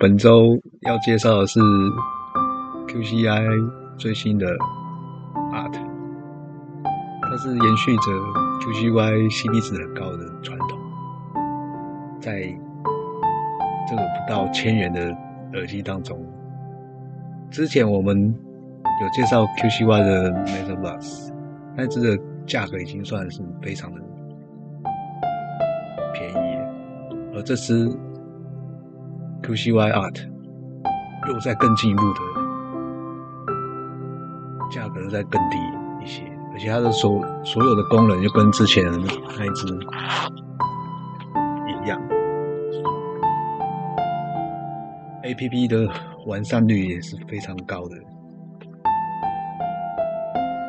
本周要介绍的是 QCI 最新的 Art，它是延续着 QCY CP 值很高的传统，在这个不到千元的耳机当中，之前我们有介绍 QCY 的 Meta Bus，那支的价格已经算是非常的便宜，而这支。QCY Art 又在更进一步的价格再更低一些，而且它的所所有的功能就跟之前那一只一样，APP 的完善率也是非常高的，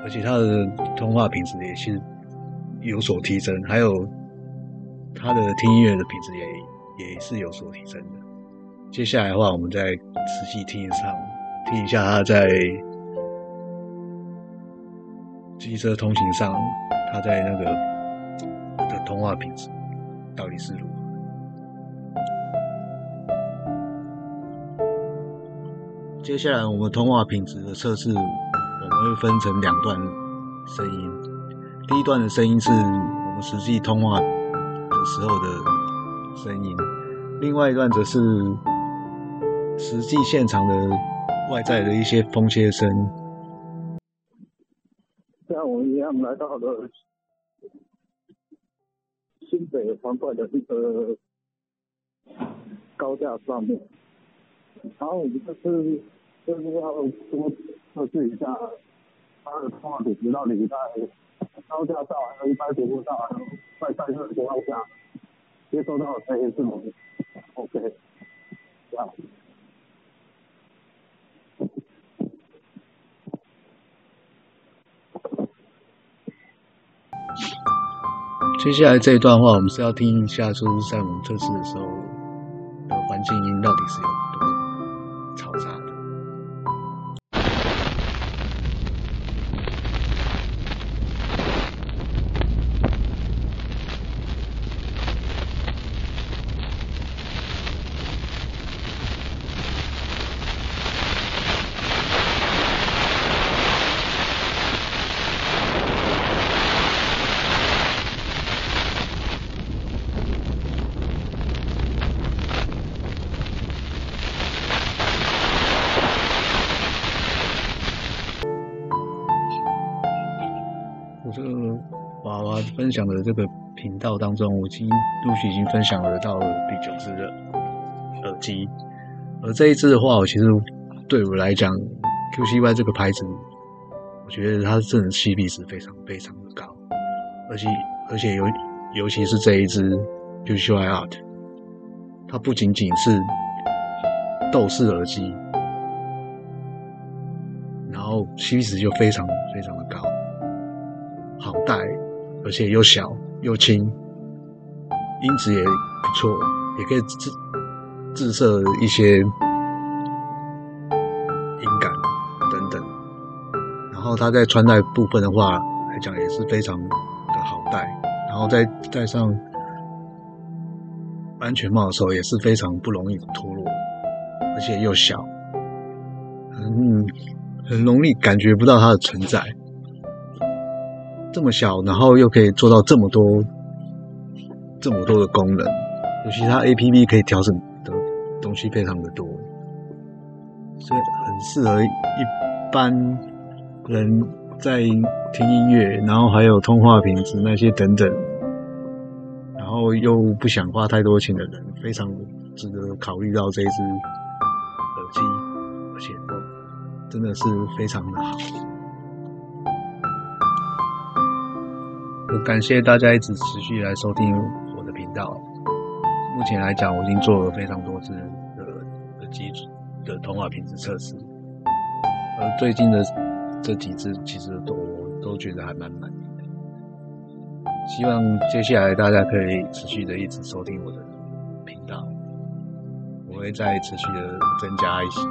而且它的通话品质也是有所提升，还有它的听音乐的品质也也是有所提升的。接下来的话，我们再仔细听一上，听一下他在机车通行上，他在那个的通话品质到底是如何。接下来我们通话品质的测试，我们会分成两段声音。第一段的声音是我们实际通话的时候的声音，另外一段则是。实际现场的外在的一些风切声，像我一样来到了新北方块的一个高架上面，然后我们这次就是要多测试一下它的通话品质到底在高架上还有一般节目上外在热的情况下接收到的声音是否 OK，这样。接下来这一段话，我们是要听一下，就是在我们测试的时候的环境音到底是有多嘈杂。分享的这个频道当中，我已经陆续已经分享了到第九只的耳机，而这一只的话，我其实对我来讲，QCY 这个牌子，我觉得它真的 CP 值非常非常的高，而且而且尤尤其是这一只 QCY Art，它不仅仅是豆式耳机，然后 CP 值就非常非常的高。好带，而且又小又轻，音质也不错，也可以自自设一些音感等等。然后它在穿戴部分的话来讲也是非常的好戴，然后再戴上安全帽的时候也是非常不容易脱落，而且又小，很很容易感觉不到它的存在。这么小，然后又可以做到这么多、这么多的功能，尤其它 A P P 可以调整的东西非常的多，所以很适合一般人在听音乐，然后还有通话品质那些等等，然后又不想花太多钱的人，非常值得考虑到这一支耳机，而且真的是非常的好。感谢大家一直持续来收听我的频道。目前来讲，我已经做了非常多次的的基础的通话品质测试，而最近的这几支其实都都觉得还蛮满意的。希望接下来大家可以持续的一直收听我的频道，我会再持续的增加一些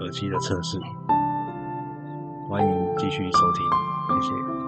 耳机的测试，欢迎继续收听，谢谢。